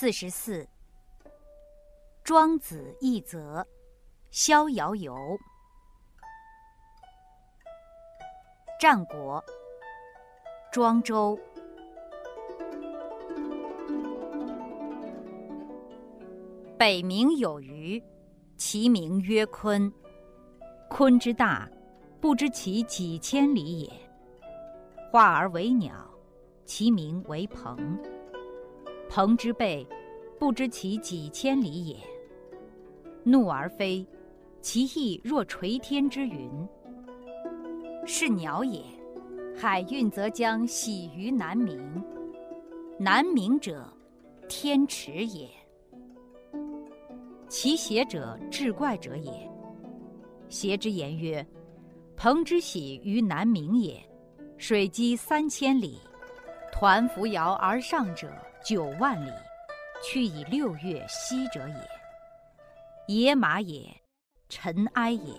四十四。庄子一则，逍遥游。战国，庄周。北冥有鱼，其名曰鲲。鲲之大，不知其几千里也。化而为鸟，其名为鹏。鹏之背，不知其几千里也。怒而飞，其翼若垂天之云。是鸟也，海运则将徙于南冥。南冥者，天池也。其邪者，志怪者也。邪之言曰：鹏之徙于南冥也，水击三千里，抟扶摇而上者九万里，去以六月息者也。野马也，尘埃也，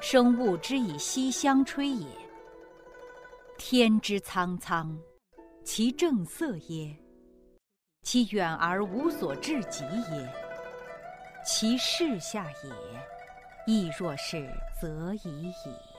生物之以息相吹也。天之苍苍，其正色耶？其远而无所至极耶？其视下也，亦若是，则已矣。